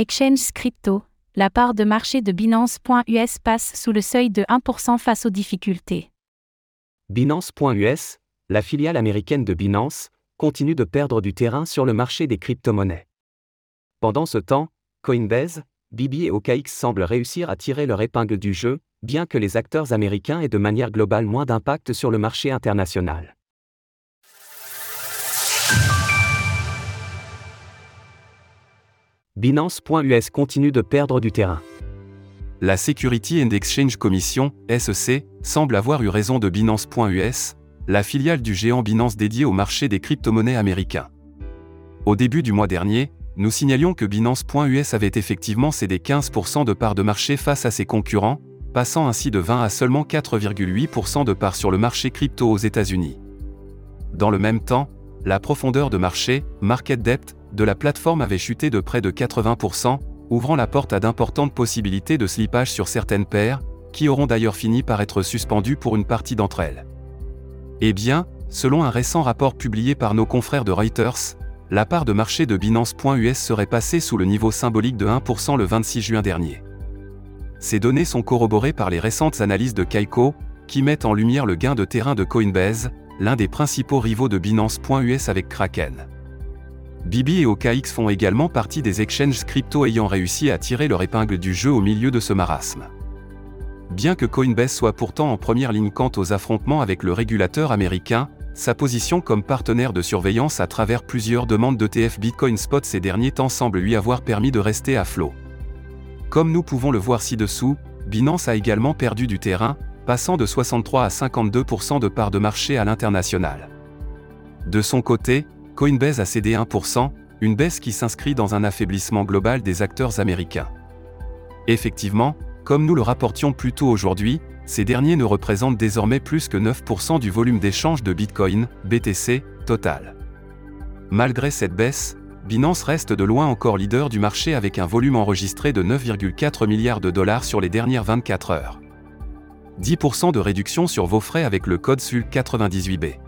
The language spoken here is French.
Exchange Crypto, la part de marché de Binance.us passe sous le seuil de 1% face aux difficultés. Binance.us, la filiale américaine de Binance, continue de perdre du terrain sur le marché des crypto-monnaies. Pendant ce temps, Coinbase, Bibi et OKX semblent réussir à tirer leur épingle du jeu, bien que les acteurs américains aient de manière globale moins d'impact sur le marché international. Binance.us continue de perdre du terrain. La Security and Exchange Commission, SEC, semble avoir eu raison de Binance.us, la filiale du géant Binance dédiée au marché des crypto-monnaies américains. Au début du mois dernier, nous signalions que Binance.us avait effectivement cédé 15% de parts de marché face à ses concurrents, passant ainsi de 20 à seulement 4,8% de parts sur le marché crypto aux États-Unis. Dans le même temps, la profondeur de marché, market depth, de la plateforme avait chuté de près de 80%, ouvrant la porte à d'importantes possibilités de slippage sur certaines paires, qui auront d'ailleurs fini par être suspendues pour une partie d'entre elles. Eh bien, selon un récent rapport publié par nos confrères de Reuters, la part de marché de Binance.us serait passée sous le niveau symbolique de 1% le 26 juin dernier. Ces données sont corroborées par les récentes analyses de Kaiko, qui mettent en lumière le gain de terrain de Coinbase, l'un des principaux rivaux de Binance.us avec Kraken. Bibi et OKX font également partie des exchanges crypto ayant réussi à tirer leur épingle du jeu au milieu de ce marasme. Bien que Coinbase soit pourtant en première ligne quant aux affrontements avec le régulateur américain, sa position comme partenaire de surveillance à travers plusieurs demandes d'ETF Bitcoin Spot ces derniers temps semble lui avoir permis de rester à flot. Comme nous pouvons le voir ci-dessous, Binance a également perdu du terrain, passant de 63 à 52% de parts de marché à l'international. De son côté, Coinbase a cédé 1%, une baisse qui s'inscrit dans un affaiblissement global des acteurs américains. Effectivement, comme nous le rapportions plus tôt aujourd'hui, ces derniers ne représentent désormais plus que 9% du volume d'échange de Bitcoin, BTC, total. Malgré cette baisse, Binance reste de loin encore leader du marché avec un volume enregistré de 9,4 milliards de dollars sur les dernières 24 heures. 10% de réduction sur vos frais avec le code SUL98B.